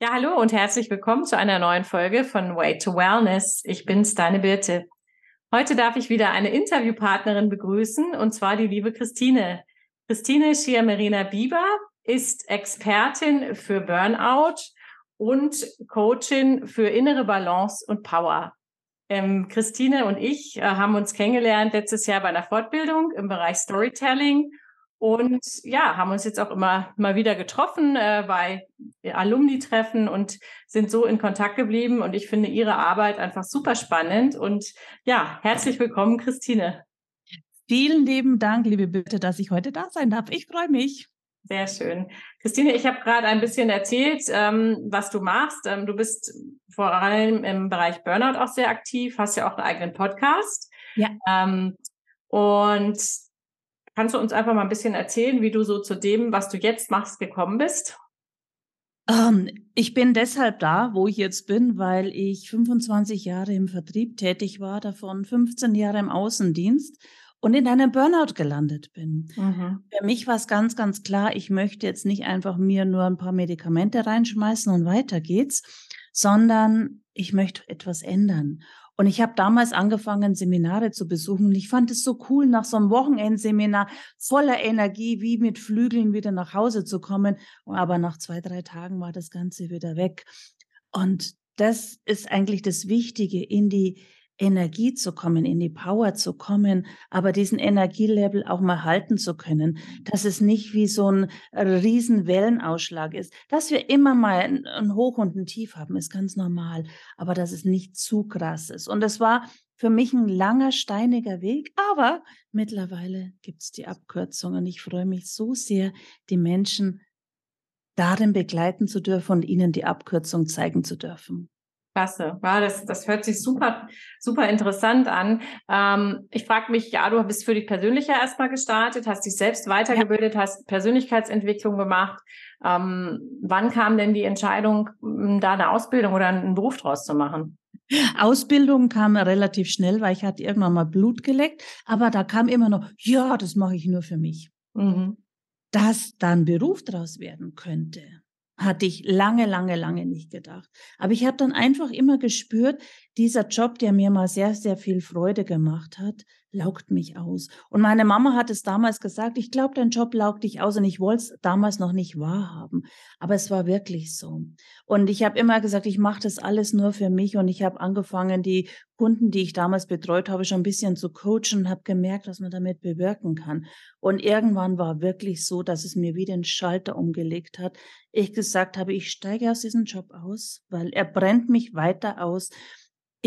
Ja, hallo und herzlich willkommen zu einer neuen Folge von Way to Wellness. Ich bin's, deine Birte. Heute darf ich wieder eine Interviewpartnerin begrüßen und zwar die liebe Christine. Christine Schiamerina Bieber ist Expertin für Burnout und Coachin für innere Balance und Power. Ähm, Christine und ich äh, haben uns kennengelernt letztes Jahr bei einer Fortbildung im Bereich Storytelling und ja, haben uns jetzt auch immer mal wieder getroffen äh, bei Alumni-Treffen und sind so in Kontakt geblieben. Und ich finde ihre Arbeit einfach super spannend. Und ja, herzlich willkommen, Christine. Vielen lieben Dank, liebe Bitte, dass ich heute da sein darf. Ich freue mich. Sehr schön. Christine, ich habe gerade ein bisschen erzählt, ähm, was du machst. Ähm, du bist vor allem im Bereich Burnout auch sehr aktiv, hast ja auch einen eigenen Podcast. Ja. Ähm, und Kannst du uns einfach mal ein bisschen erzählen, wie du so zu dem, was du jetzt machst, gekommen bist? Ähm, ich bin deshalb da, wo ich jetzt bin, weil ich 25 Jahre im Vertrieb tätig war, davon 15 Jahre im Außendienst und in einem Burnout gelandet bin. Mhm. Für mich war es ganz, ganz klar, ich möchte jetzt nicht einfach mir nur ein paar Medikamente reinschmeißen und weiter geht's, sondern ich möchte etwas ändern. Und ich habe damals angefangen, Seminare zu besuchen. Ich fand es so cool, nach so einem Wochenendseminar voller Energie, wie mit Flügeln wieder nach Hause zu kommen. Aber nach zwei, drei Tagen war das Ganze wieder weg. Und das ist eigentlich das Wichtige, in die Energie zu kommen, in die Power zu kommen, aber diesen Energielevel auch mal halten zu können, dass es nicht wie so ein riesen Wellenausschlag ist, dass wir immer mal ein Hoch und ein Tief haben, ist ganz normal, aber dass es nicht zu krass ist. Und es war für mich ein langer, steiniger Weg, aber mittlerweile gibt es die Abkürzung und ich freue mich so sehr, die Menschen darin begleiten zu dürfen und ihnen die Abkürzung zeigen zu dürfen. Klasse. Ja, das, das hört sich super, super interessant an. Ähm, ich frage mich, ja, du bist für dich persönlicher erstmal gestartet, hast dich selbst weitergebildet, ja. hast Persönlichkeitsentwicklung gemacht. Ähm, wann kam denn die Entscheidung, da eine Ausbildung oder einen Beruf draus zu machen? Ausbildung kam relativ schnell, weil ich hatte irgendwann mal Blut geleckt, aber da kam immer noch, ja, das mache ich nur für mich. Mhm. Dass dann Beruf draus werden könnte hatte ich lange, lange, lange nicht gedacht. Aber ich habe dann einfach immer gespürt, dieser Job, der mir mal sehr, sehr viel Freude gemacht hat, laugt mich aus. Und meine Mama hat es damals gesagt, ich glaube, dein Job laugt dich aus und ich wollte es damals noch nicht wahrhaben. Aber es war wirklich so. Und ich habe immer gesagt, ich mache das alles nur für mich und ich habe angefangen, die Kunden, die ich damals betreut habe, schon ein bisschen zu coachen und habe gemerkt, was man damit bewirken kann. Und irgendwann war wirklich so, dass es mir wie den Schalter umgelegt hat. Ich gesagt habe, ich steige aus diesem Job aus, weil er brennt mich weiter aus.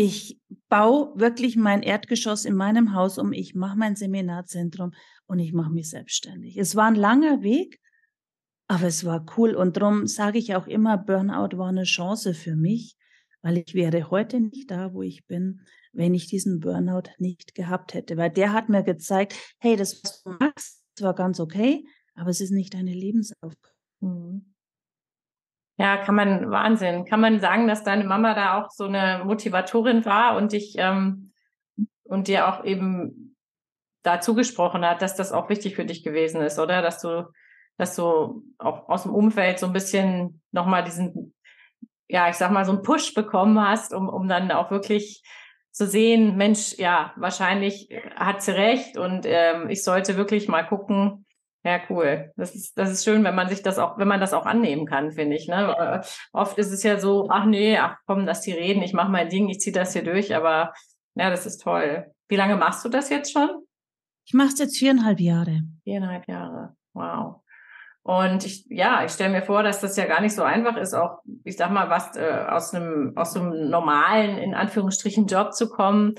Ich baue wirklich mein Erdgeschoss in meinem Haus um. Ich mache mein Seminarzentrum und ich mache mich selbstständig. Es war ein langer Weg, aber es war cool. Und darum sage ich auch immer, Burnout war eine Chance für mich, weil ich wäre heute nicht da, wo ich bin, wenn ich diesen Burnout nicht gehabt hätte. Weil der hat mir gezeigt, hey, das, was du machst, war ganz okay, aber es ist nicht deine Lebensaufgabe. Mhm. Ja, kann man, Wahnsinn. Kann man sagen, dass deine Mama da auch so eine Motivatorin war und dich ähm, und dir auch eben dazu gesprochen hat, dass das auch wichtig für dich gewesen ist, oder? Dass du, dass du auch aus dem Umfeld so ein bisschen nochmal diesen, ja, ich sag mal, so einen Push bekommen hast, um, um dann auch wirklich zu sehen, Mensch, ja, wahrscheinlich hat sie recht und ähm, ich sollte wirklich mal gucken, ja, cool. Das ist, das ist schön, wenn man sich das auch, wenn man das auch annehmen kann, finde ich. Ne? Äh, oft ist es ja so, ach nee, ach komm, dass die reden, ich mache mein Ding, ich ziehe das hier durch, aber ja, das ist toll. Wie lange machst du das jetzt schon? Ich mache es jetzt viereinhalb Jahre. Viereinhalb Jahre. Wow. Und ich, ja, ich stelle mir vor, dass das ja gar nicht so einfach ist, auch, ich sag mal, was äh, aus einem aus einem normalen, in Anführungsstrichen, Job zu kommen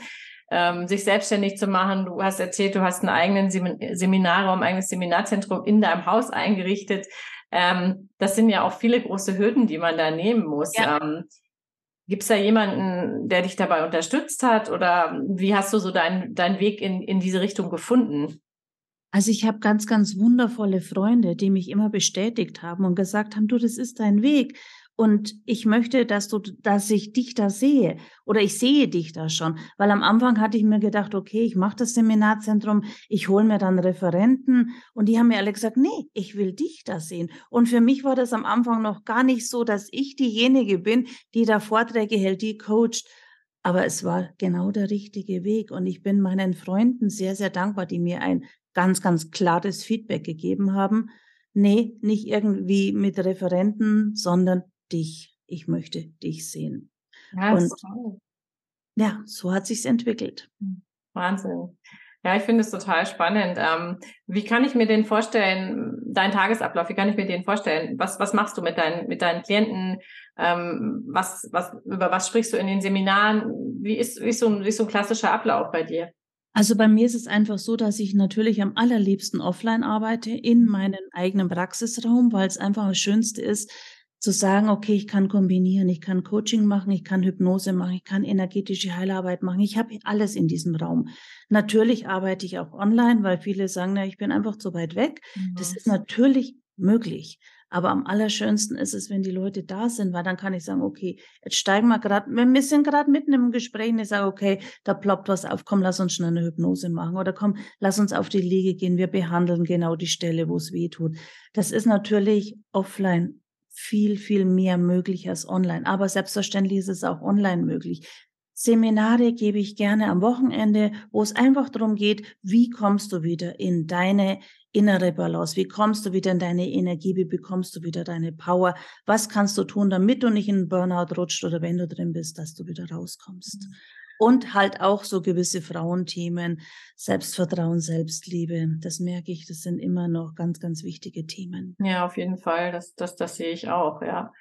ähm, sich selbstständig zu machen. Du hast erzählt, du hast einen eigenen Seminarraum, ein eigenes Seminarzentrum in deinem Haus eingerichtet. Ähm, das sind ja auch viele große Hürden, die man da nehmen muss. Ja. Ähm, Gibt es da jemanden, der dich dabei unterstützt hat oder wie hast du so deinen dein Weg in, in diese Richtung gefunden? Also ich habe ganz, ganz wundervolle Freunde, die mich immer bestätigt haben und gesagt haben, du, das ist dein Weg. Und ich möchte, dass du, dass ich dich da sehe oder ich sehe dich da schon. Weil am Anfang hatte ich mir gedacht, okay, ich mache das Seminarzentrum, ich hole mir dann Referenten und die haben mir alle gesagt, nee, ich will dich da sehen. Und für mich war das am Anfang noch gar nicht so, dass ich diejenige bin, die da Vorträge hält, die coacht. Aber es war genau der richtige Weg und ich bin meinen Freunden sehr, sehr dankbar, die mir ein ganz, ganz klares Feedback gegeben haben. Nee, nicht irgendwie mit Referenten, sondern dich. Ich möchte dich sehen. Ja, und toll. ja, so hat sich's entwickelt. Hm, Wahnsinn. Ja, ich finde es total spannend. Ähm, wie kann ich mir den vorstellen, dein Tagesablauf, wie kann ich mir den vorstellen? Was, was machst du mit deinen, mit deinen Klienten? Ähm, was, was, über was sprichst du in den Seminaren? Wie ist, wie ist, so, ein, wie ist so ein klassischer Ablauf bei dir? Also bei mir ist es einfach so, dass ich natürlich am allerliebsten offline arbeite in meinem eigenen Praxisraum, weil es einfach das Schönste ist, zu sagen, okay, ich kann kombinieren, ich kann Coaching machen, ich kann Hypnose machen, ich kann energetische Heilarbeit machen. Ich habe alles in diesem Raum. Natürlich arbeite ich auch online, weil viele sagen, na, ich bin einfach zu weit weg. Mhm. Das ist natürlich möglich. Aber am allerschönsten ist es, wenn die Leute da sind, weil dann kann ich sagen, okay, jetzt steigen wir gerade, wir sind gerade mitten im Gespräch und ich sage, okay, da ploppt was auf, komm, lass uns schnell eine Hypnose machen oder komm, lass uns auf die Liege gehen, wir behandeln genau die Stelle, wo es weh tut. Das ist natürlich offline viel, viel mehr möglich als online. Aber selbstverständlich ist es auch online möglich. Seminare gebe ich gerne am Wochenende, wo es einfach darum geht, wie kommst du wieder in deine innere Balance? Wie kommst du wieder in deine Energie? Wie bekommst du wieder deine Power? Was kannst du tun, damit du nicht in Burnout rutscht oder wenn du drin bist, dass du wieder rauskommst? Mhm. Und halt auch so gewisse Frauenthemen, Selbstvertrauen, Selbstliebe. Das merke ich, das sind immer noch ganz, ganz wichtige Themen. Ja, auf jeden Fall. Das, das, das sehe ich auch, ja.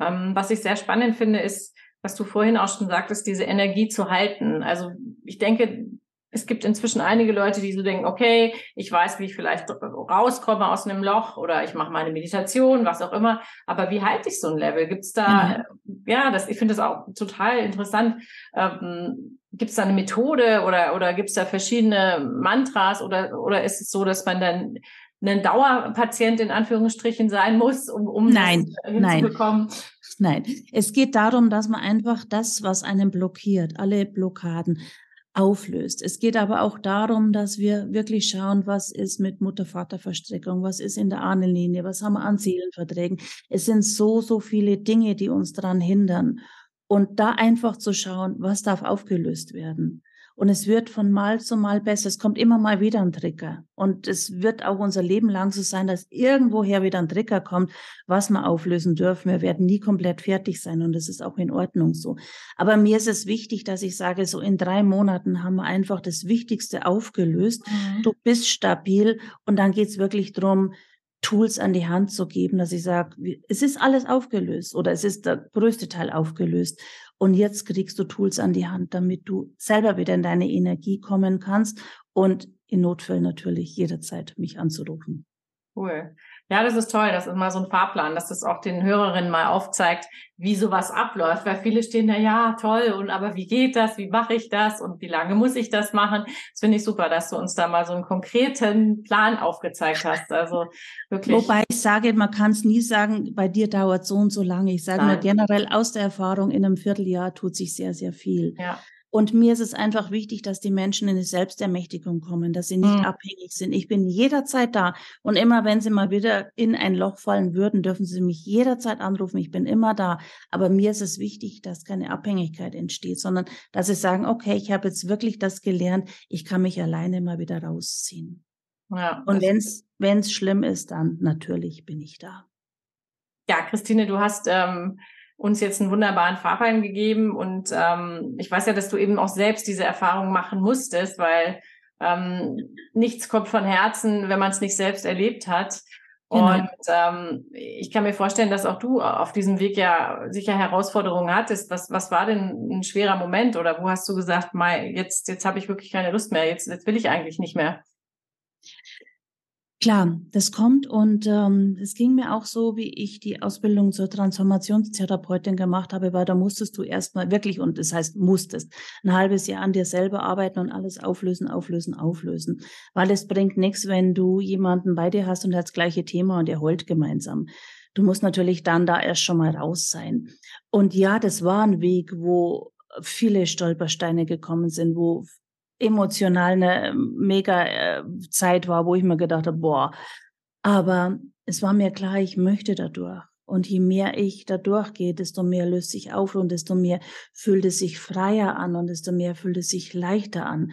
Ähm, was ich sehr spannend finde, ist, was du vorhin auch schon sagtest, diese Energie zu halten. Also ich denke, es gibt inzwischen einige Leute, die so denken, okay, ich weiß, wie ich vielleicht rauskomme aus einem Loch oder ich mache meine Meditation, was auch immer. Aber wie halte ich so ein Level? Gibt es da, mhm. Ja, das, ich finde das auch total interessant. Ähm, gibt es da eine Methode oder, oder gibt es da verschiedene Mantras oder, oder ist es so, dass man dann ein Dauerpatient in Anführungsstrichen sein muss, um, um nein, das hinzubekommen? Nein. Nein, es geht darum, dass man einfach das, was einen blockiert, alle Blockaden, auflöst. Es geht aber auch darum, dass wir wirklich schauen, was ist mit Mutter-Vater-Verstrickung, was ist in der Ahnenlinie, was haben wir an Seelenverträgen. Es sind so, so viele Dinge, die uns daran hindern. Und da einfach zu schauen, was darf aufgelöst werden. Und es wird von Mal zu Mal besser. Es kommt immer mal wieder ein Trigger. Und es wird auch unser Leben lang so sein, dass irgendwoher wieder ein Trigger kommt, was wir auflösen dürfen. Wir werden nie komplett fertig sein und das ist auch in Ordnung so. Aber mir ist es wichtig, dass ich sage, so in drei Monaten haben wir einfach das Wichtigste aufgelöst. Mhm. Du bist stabil und dann geht's wirklich drum, Tools an die Hand zu geben, dass ich sage, es ist alles aufgelöst oder es ist der größte Teil aufgelöst. Und jetzt kriegst du Tools an die Hand, damit du selber wieder in deine Energie kommen kannst und in Notfällen natürlich jederzeit mich anzurufen. Cool. Ja, das ist toll. Das ist mal so ein Fahrplan, dass das auch den Hörerinnen mal aufzeigt, wie sowas abläuft. Weil viele stehen da, ja, toll, und aber wie geht das? Wie mache ich das? Und wie lange muss ich das machen? Das finde ich super, dass du uns da mal so einen konkreten Plan aufgezeigt hast. Also wirklich. Wobei ich sage, man kann es nie sagen, bei dir dauert so und so lange. Ich sage nur generell aus der Erfahrung, in einem Vierteljahr tut sich sehr, sehr viel. Ja. Und mir ist es einfach wichtig, dass die Menschen in die Selbstermächtigung kommen, dass sie nicht mhm. abhängig sind. Ich bin jederzeit da. Und immer wenn sie mal wieder in ein Loch fallen würden, dürfen sie mich jederzeit anrufen. Ich bin immer da. Aber mir ist es wichtig, dass keine Abhängigkeit entsteht, sondern dass sie sagen, okay, ich habe jetzt wirklich das gelernt. Ich kann mich alleine mal wieder rausziehen. Ja, Und wenn es schlimm ist, dann natürlich bin ich da. Ja, Christine, du hast ähm, uns jetzt einen wunderbaren Fahrplan gegeben. Und ähm, ich weiß ja, dass du eben auch selbst diese Erfahrung machen musstest, weil ähm, nichts kommt von Herzen, wenn man es nicht selbst erlebt hat. Genau. Und ähm, ich kann mir vorstellen, dass auch du auf diesem Weg ja sicher Herausforderungen hattest. Was, was war denn ein schwerer Moment oder wo hast du gesagt, Mai, jetzt, jetzt habe ich wirklich keine Lust mehr, jetzt, jetzt will ich eigentlich nicht mehr? Klar, das kommt und ähm, es ging mir auch so, wie ich die Ausbildung zur Transformationstherapeutin gemacht habe, weil da musstest du erstmal wirklich, und das heißt musstest, ein halbes Jahr an dir selber arbeiten und alles auflösen, auflösen, auflösen. Weil es bringt nichts, wenn du jemanden bei dir hast und das gleiche Thema und ihr heult gemeinsam. Du musst natürlich dann da erst schon mal raus sein. Und ja, das war ein Weg, wo viele Stolpersteine gekommen sind, wo emotional eine ähm, mega äh, Zeit war, wo ich mir gedacht habe, boah, aber es war mir klar, ich möchte dadurch. Und je mehr ich da durchgehe, desto mehr löst sich auf und desto mehr fühlt es sich freier an und desto mehr fühlt es sich leichter an.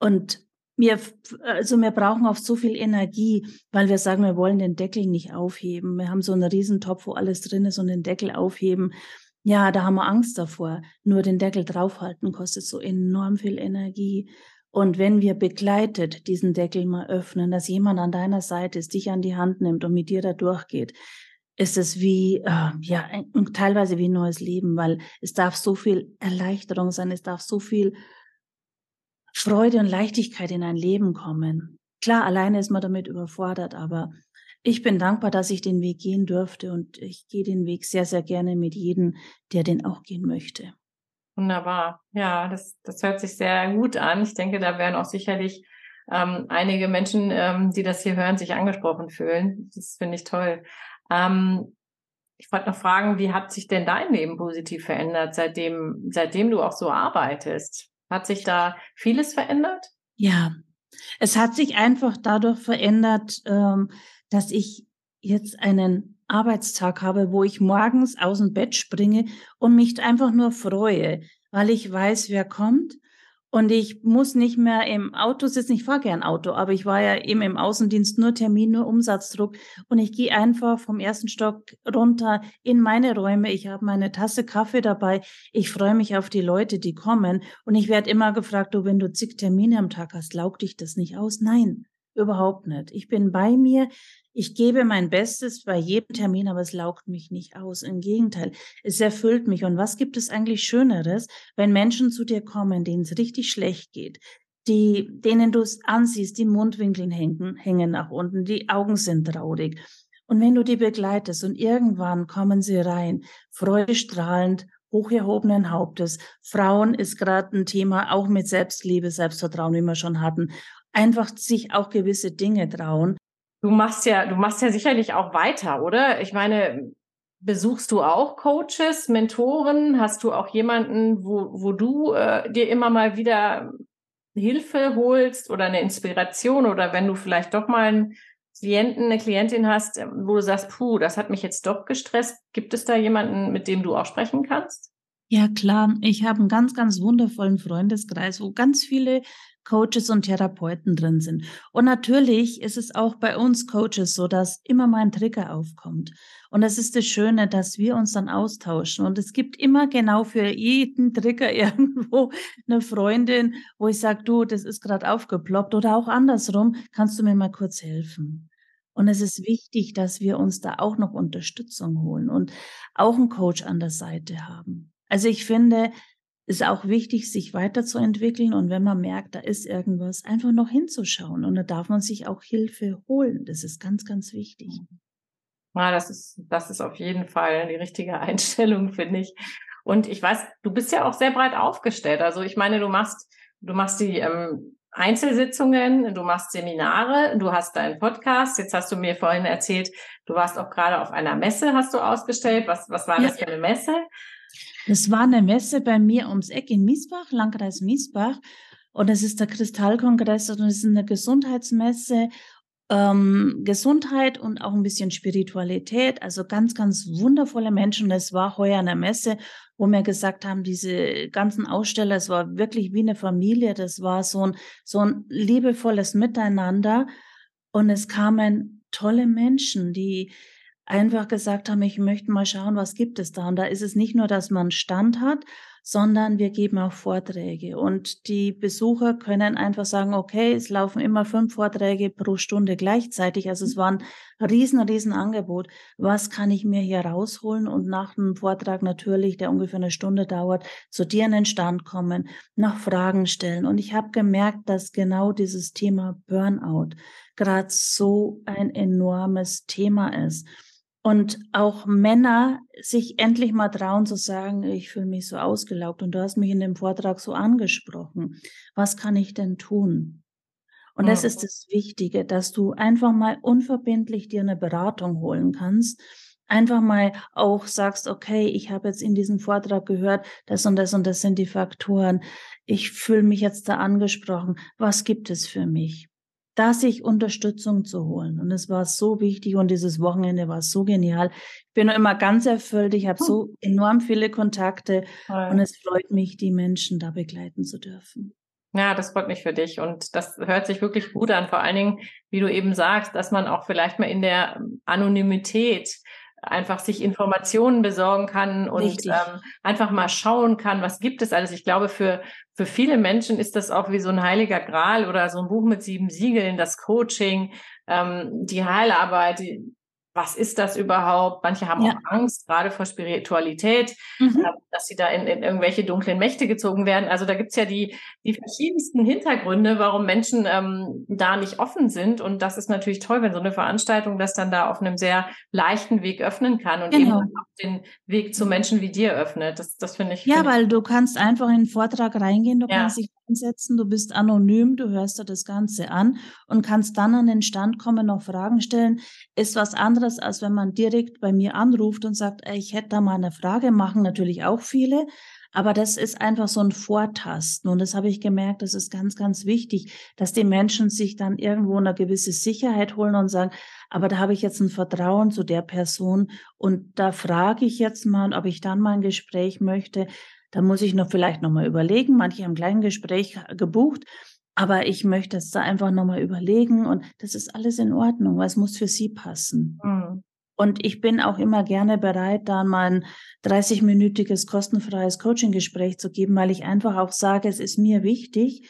Und wir, also wir brauchen oft so viel Energie, weil wir sagen, wir wollen den Deckel nicht aufheben. Wir haben so einen Riesentopf, wo alles drin ist und den Deckel aufheben. Ja, da haben wir Angst davor. Nur den Deckel draufhalten kostet so enorm viel Energie. Und wenn wir begleitet diesen Deckel mal öffnen, dass jemand an deiner Seite ist, dich an die Hand nimmt und mit dir da durchgeht, ist es wie, äh, ja, teilweise wie ein neues Leben, weil es darf so viel Erleichterung sein, es darf so viel Freude und Leichtigkeit in ein Leben kommen. Klar, alleine ist man damit überfordert, aber ich bin dankbar, dass ich den Weg gehen durfte und ich gehe den Weg sehr, sehr gerne mit jedem, der den auch gehen möchte. Wunderbar. Ja, das, das hört sich sehr gut an. Ich denke, da werden auch sicherlich ähm, einige Menschen, ähm, die das hier hören, sich angesprochen fühlen. Das finde ich toll. Ähm, ich wollte noch fragen, wie hat sich denn dein Leben positiv verändert, seitdem, seitdem du auch so arbeitest? Hat sich da vieles verändert? Ja, es hat sich einfach dadurch verändert, ähm, dass ich jetzt einen Arbeitstag habe, wo ich morgens aus dem Bett springe und mich einfach nur freue, weil ich weiß, wer kommt und ich muss nicht mehr im Auto sitzen. Ich fahre gern Auto, aber ich war ja eben im Außendienst nur Termin, nur Umsatzdruck. Und ich gehe einfach vom ersten Stock runter in meine Räume. Ich habe meine Tasse Kaffee dabei. Ich freue mich auf die Leute, die kommen. Und ich werde immer gefragt, du, wenn du zig Termine am Tag hast, laugt dich das nicht aus? Nein. Überhaupt nicht. Ich bin bei mir. Ich gebe mein Bestes bei jedem Termin, aber es laugt mich nicht aus. Im Gegenteil, es erfüllt mich. Und was gibt es eigentlich Schöneres, wenn Menschen zu dir kommen, denen es richtig schlecht geht, die, denen du es ansiehst, die Mundwinkeln hängen, hängen nach unten, die Augen sind traurig. Und wenn du die begleitest und irgendwann kommen sie rein, freudestrahlend, hocherhobenen Hauptes. Frauen ist gerade ein Thema, auch mit Selbstliebe, Selbstvertrauen, wie wir schon hatten einfach sich auch gewisse Dinge trauen. Du machst ja, du machst ja sicherlich auch weiter, oder? Ich meine, besuchst du auch Coaches, Mentoren? Hast du auch jemanden, wo, wo du äh, dir immer mal wieder Hilfe holst oder eine Inspiration oder wenn du vielleicht doch mal einen Klienten, eine Klientin hast, wo du sagst, puh, das hat mich jetzt doch gestresst. Gibt es da jemanden, mit dem du auch sprechen kannst? Ja, klar. Ich habe einen ganz, ganz wundervollen Freundeskreis, wo ganz viele Coaches und Therapeuten drin sind. Und natürlich ist es auch bei uns Coaches so, dass immer mal ein Trigger aufkommt. Und das ist das Schöne, dass wir uns dann austauschen. Und es gibt immer genau für jeden Trigger irgendwo eine Freundin, wo ich sage, du, das ist gerade aufgeploppt. Oder auch andersrum, kannst du mir mal kurz helfen? Und es ist wichtig, dass wir uns da auch noch Unterstützung holen und auch einen Coach an der Seite haben. Also ich finde, ist auch wichtig, sich weiterzuentwickeln und wenn man merkt, da ist irgendwas, einfach noch hinzuschauen und da darf man sich auch Hilfe holen. Das ist ganz, ganz wichtig. Ja, das ist, das ist auf jeden Fall die richtige Einstellung, finde ich. Und ich weiß, du bist ja auch sehr breit aufgestellt. Also ich meine, du machst, du machst die ähm, Einzelsitzungen, du machst Seminare, du hast deinen Podcast. Jetzt hast du mir vorhin erzählt, du warst auch gerade auf einer Messe, hast du ausgestellt. Was, was war ja. das für eine Messe? Das war eine Messe bei mir ums Eck in Miesbach, Landkreis Miesbach. Und es ist der Kristallkongress und es ist eine Gesundheitsmesse. Ähm, Gesundheit und auch ein bisschen Spiritualität, also ganz, ganz wundervolle Menschen. Es war heuer eine Messe, wo wir gesagt haben, diese ganzen Aussteller, es war wirklich wie eine Familie, das war so ein, so ein liebevolles Miteinander. Und es kamen tolle Menschen, die, einfach gesagt haben, ich möchte mal schauen, was gibt es da. Und da ist es nicht nur, dass man Stand hat, sondern wir geben auch Vorträge. Und die Besucher können einfach sagen, okay, es laufen immer fünf Vorträge pro Stunde gleichzeitig. Also es war ein riesen, riesen Angebot. Was kann ich mir hier rausholen und nach dem Vortrag natürlich, der ungefähr eine Stunde dauert, zu dir in den Stand kommen, noch Fragen stellen. Und ich habe gemerkt, dass genau dieses Thema Burnout gerade so ein enormes Thema ist. Und auch Männer sich endlich mal trauen zu sagen, ich fühle mich so ausgelaugt. Und du hast mich in dem Vortrag so angesprochen. Was kann ich denn tun? Und das ist das Wichtige, dass du einfach mal unverbindlich dir eine Beratung holen kannst. Einfach mal auch sagst, okay, ich habe jetzt in diesem Vortrag gehört, das und das und das sind die Faktoren. Ich fühle mich jetzt da angesprochen. Was gibt es für mich? Da sich Unterstützung zu holen. Und es war so wichtig und dieses Wochenende war so genial. Ich bin immer ganz erfüllt. Ich habe so enorm viele Kontakte Toll. und es freut mich, die Menschen da begleiten zu dürfen. Ja, das freut mich für dich und das hört sich wirklich gut an. Vor allen Dingen, wie du eben sagst, dass man auch vielleicht mal in der Anonymität einfach sich Informationen besorgen kann und ähm, einfach mal schauen kann, was gibt es alles. Ich glaube, für, für viele Menschen ist das auch wie so ein heiliger Gral oder so ein Buch mit sieben Siegeln, das Coaching, ähm, die Heilarbeit, die, was ist das überhaupt? Manche haben ja. auch Angst, gerade vor Spiritualität, mhm. Dass sie da in, in, irgendwelche dunklen Mächte gezogen werden. Also da gibt's ja die, die verschiedensten Hintergründe, warum Menschen ähm, da nicht offen sind. Und das ist natürlich toll, wenn so eine Veranstaltung das dann da auf einem sehr leichten Weg öffnen kann und genau. eben auch den Weg zu Menschen wie dir öffnet. Das, das finde ich. Ja, find weil ich du kannst einfach in den Vortrag reingehen, du ja. kannst dich einsetzen, du bist anonym, du hörst dir das Ganze an und kannst dann an den Stand kommen, noch Fragen stellen. Ist was anderes, als wenn man direkt bei mir anruft und sagt, ey, ich hätte da mal eine Frage, machen natürlich auch viele. Aber das ist einfach so ein Vortasten. Und das habe ich gemerkt, das ist ganz, ganz wichtig, dass die Menschen sich dann irgendwo eine gewisse Sicherheit holen und sagen, aber da habe ich jetzt ein Vertrauen zu der Person und da frage ich jetzt mal, ob ich dann mal ein Gespräch möchte. Da muss ich noch vielleicht nochmal überlegen. Manche haben gleich ein Gespräch gebucht. Aber ich möchte es da einfach nochmal überlegen und das ist alles in Ordnung, weil es muss für Sie passen. Mhm. Und ich bin auch immer gerne bereit, da mal ein 30-minütiges kostenfreies Coaching-Gespräch zu geben, weil ich einfach auch sage, es ist mir wichtig,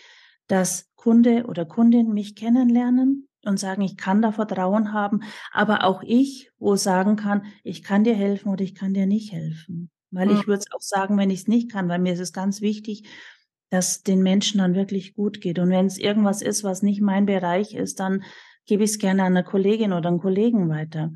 dass Kunde oder Kundin mich kennenlernen und sagen, ich kann da Vertrauen haben, aber auch ich, wo sagen kann, ich kann dir helfen oder ich kann dir nicht helfen. Weil ich mhm. würde es auch sagen, wenn ich es nicht kann, weil mir ist es ganz wichtig, dass den Menschen dann wirklich gut geht. Und wenn es irgendwas ist, was nicht mein Bereich ist, dann gebe ich es gerne an eine Kollegin oder einen Kollegen weiter.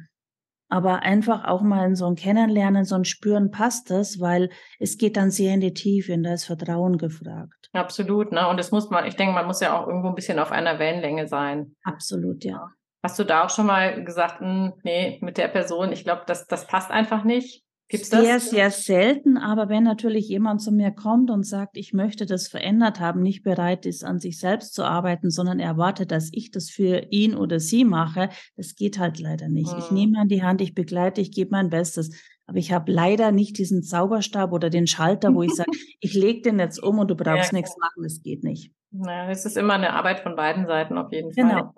Aber einfach auch mal in so ein Kennenlernen, so ein Spüren passt das, weil es geht dann sehr in die Tiefe und da ist Vertrauen gefragt. Absolut, ne? Und das muss man, ich denke, man muss ja auch irgendwo ein bisschen auf einer Wellenlänge sein. Absolut, ja. Hast du da auch schon mal gesagt, hm, nee, mit der Person, ich glaube, das, das passt einfach nicht? Gibt's das? Sehr, sehr selten, aber wenn natürlich jemand zu mir kommt und sagt, ich möchte das verändert haben, nicht bereit ist, an sich selbst zu arbeiten, sondern erwartet, dass ich das für ihn oder sie mache, das geht halt leider nicht. Hm. Ich nehme an die Hand, ich begleite, ich gebe mein Bestes. Aber ich habe leider nicht diesen Zauberstab oder den Schalter, wo ich sage, ich lege den jetzt um und du brauchst ja, nichts machen. Das geht nicht. Ja, es ist immer eine Arbeit von beiden Seiten auf jeden Fall. Genau.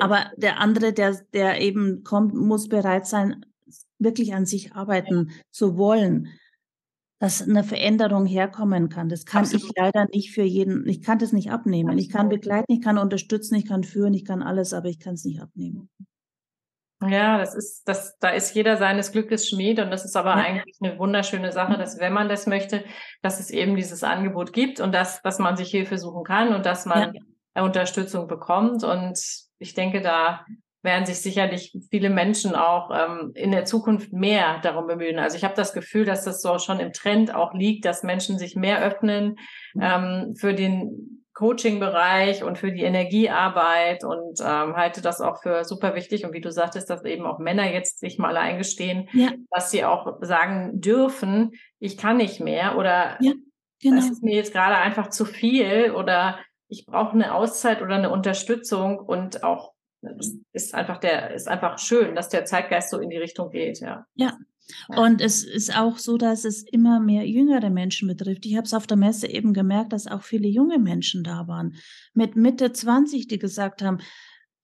Aber der andere, der, der eben kommt, muss bereit sein, wirklich an sich arbeiten zu wollen, dass eine Veränderung herkommen kann. Das kann Absolut. ich leider nicht für jeden, ich kann das nicht abnehmen. Absolut. Ich kann begleiten, ich kann unterstützen, ich kann führen, ich kann alles, aber ich kann es nicht abnehmen. Ja, das ist, das, da ist jeder seines Glückes Schmied und das ist aber ja. eigentlich eine wunderschöne Sache, dass wenn man das möchte, dass es eben dieses Angebot gibt und dass, dass man sich Hilfe suchen kann und dass man ja. Unterstützung bekommt. Und ich denke, da werden sich sicherlich viele Menschen auch ähm, in der Zukunft mehr darum bemühen. Also ich habe das Gefühl, dass das so schon im Trend auch liegt, dass Menschen sich mehr öffnen ähm, für den Coaching-Bereich und für die Energiearbeit und ähm, halte das auch für super wichtig. Und wie du sagtest, dass eben auch Männer jetzt sich mal eingestehen, ja. dass sie auch sagen dürfen, ich kann nicht mehr oder ja, genau. das ist mir jetzt gerade einfach zu viel oder ich brauche eine Auszeit oder eine Unterstützung und auch das ist einfach der, ist einfach schön, dass der Zeitgeist so in die Richtung geht, ja. Ja. Und es ist auch so, dass es immer mehr jüngere Menschen betrifft. Ich habe es auf der Messe eben gemerkt, dass auch viele junge Menschen da waren. Mit Mitte 20, die gesagt haben,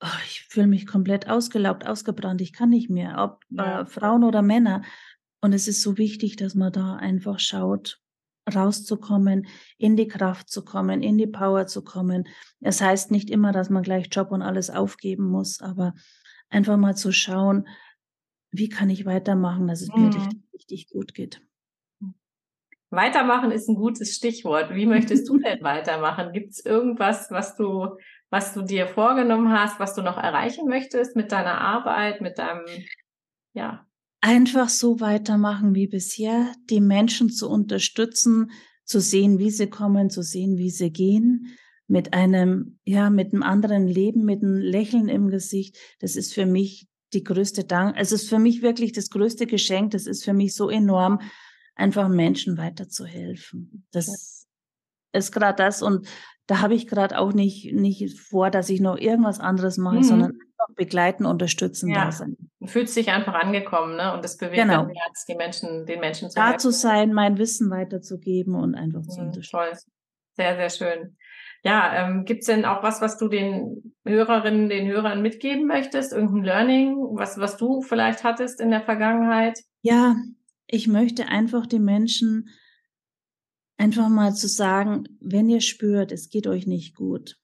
oh, ich fühle mich komplett ausgelaugt, ausgebrannt, ich kann nicht mehr, ob äh, Frauen oder Männer. Und es ist so wichtig, dass man da einfach schaut, rauszukommen, in die Kraft zu kommen, in die Power zu kommen. Es heißt nicht immer, dass man gleich Job und alles aufgeben muss, aber einfach mal zu schauen, wie kann ich weitermachen, dass es mhm. mir richtig, richtig gut geht. Weitermachen ist ein gutes Stichwort. Wie möchtest du denn weitermachen? Gibt es irgendwas, was du, was du dir vorgenommen hast, was du noch erreichen möchtest mit deiner Arbeit, mit deinem, ja? Einfach so weitermachen wie bisher, die Menschen zu unterstützen, zu sehen, wie sie kommen, zu sehen, wie sie gehen, mit einem, ja, mit einem anderen Leben, mit einem Lächeln im Gesicht. Das ist für mich die größte Dank. Es ist für mich wirklich das größte Geschenk. Das ist für mich so enorm, einfach Menschen weiterzuhelfen. Das ist gerade das und da habe ich gerade auch nicht, nicht vor, dass ich noch irgendwas anderes mache, mhm. sondern begleiten, unterstützen, ja. da sein. Du fühlst dich einfach angekommen, ne? Und das bewegt genau. dein Herz, die Menschen, den Menschen zu Da helfen. zu sein, mein Wissen weiterzugeben und einfach mhm, zu unterstützen. Toll. Sehr, sehr schön. Ja, ähm, gibt es denn auch was, was du den Hörerinnen, den Hörern mitgeben möchtest? Irgendein Learning, was, was du vielleicht hattest in der Vergangenheit? Ja, ich möchte einfach den Menschen einfach mal zu sagen, wenn ihr spürt, es geht euch nicht gut,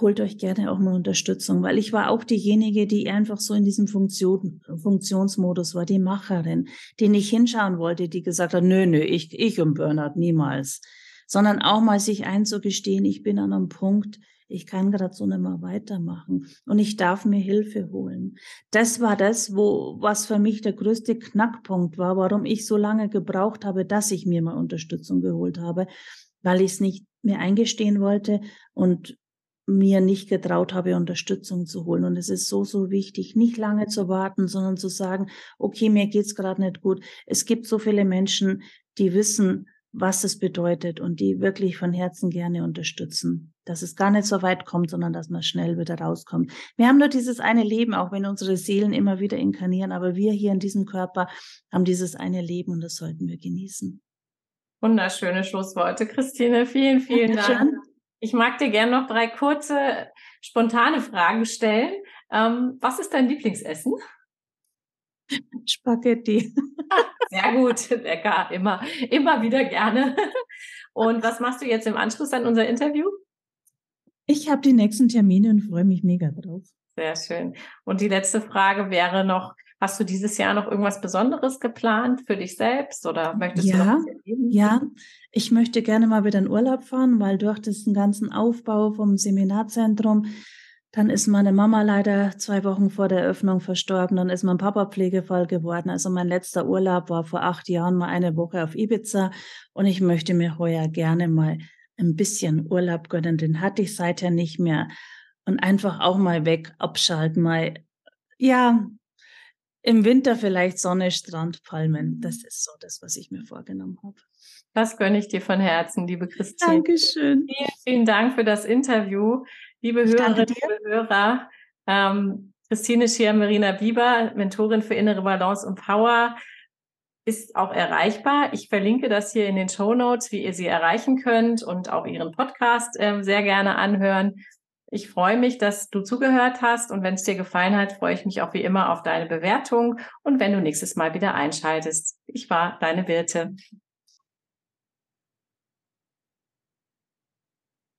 holt euch gerne auch mal Unterstützung, weil ich war auch diejenige, die einfach so in diesem Funktion, Funktionsmodus war, die Macherin, die nicht hinschauen wollte, die gesagt hat, nö, nö, ich, ich und Burnout niemals sondern auch mal sich einzugestehen, ich bin an einem Punkt, ich kann gerade so nicht mehr weitermachen und ich darf mir Hilfe holen. Das war das, wo, was für mich der größte Knackpunkt war, warum ich so lange gebraucht habe, dass ich mir mal Unterstützung geholt habe, weil ich es nicht mir eingestehen wollte und mir nicht getraut habe, Unterstützung zu holen. Und es ist so, so wichtig, nicht lange zu warten, sondern zu sagen, okay, mir geht's gerade nicht gut. Es gibt so viele Menschen, die wissen, was es bedeutet und die wirklich von Herzen gerne unterstützen, dass es gar nicht so weit kommt, sondern dass man schnell wieder rauskommt. Wir haben nur dieses eine Leben, auch wenn unsere Seelen immer wieder inkarnieren, aber wir hier in diesem Körper haben dieses eine Leben und das sollten wir genießen. Wunderschöne Schlussworte, Christine. Vielen, vielen Dank. Ich mag dir gerne noch drei kurze, spontane Fragen stellen. Ähm, was ist dein Lieblingsessen? Spaghetti. Sehr gut, lecker, immer, immer wieder gerne. Und was machst du jetzt im Anschluss an unser Interview? Ich habe die nächsten Termine und freue mich mega drauf. Sehr schön. Und die letzte Frage wäre noch, hast du dieses Jahr noch irgendwas Besonderes geplant für dich selbst oder möchtest ja, du noch erleben? Ja, ich möchte gerne mal wieder in Urlaub fahren, weil durch diesen ganzen Aufbau vom Seminarzentrum dann ist meine Mama leider zwei Wochen vor der Eröffnung verstorben. Dann ist mein Papa Pflegefall geworden. Also mein letzter Urlaub war vor acht Jahren mal eine Woche auf Ibiza. Und ich möchte mir heuer gerne mal ein bisschen Urlaub gönnen. Den hatte ich seither nicht mehr. Und einfach auch mal weg, abschalten, mal, ja, im Winter vielleicht Sonne, Strand, Palmen. Das ist so das, was ich mir vorgenommen habe. Das gönne ich dir von Herzen, liebe Christine. Dankeschön. Vielen, vielen Dank für das Interview. Liebe Hörerinnen, liebe Hörer, ähm, Christine Schier-Marina Bieber, Mentorin für innere Balance und Power, ist auch erreichbar. Ich verlinke das hier in den Show Notes, wie ihr sie erreichen könnt und auch ihren Podcast äh, sehr gerne anhören. Ich freue mich, dass du zugehört hast und wenn es dir gefallen hat, freue ich mich auch wie immer auf deine Bewertung und wenn du nächstes Mal wieder einschaltest. Ich war deine Birte.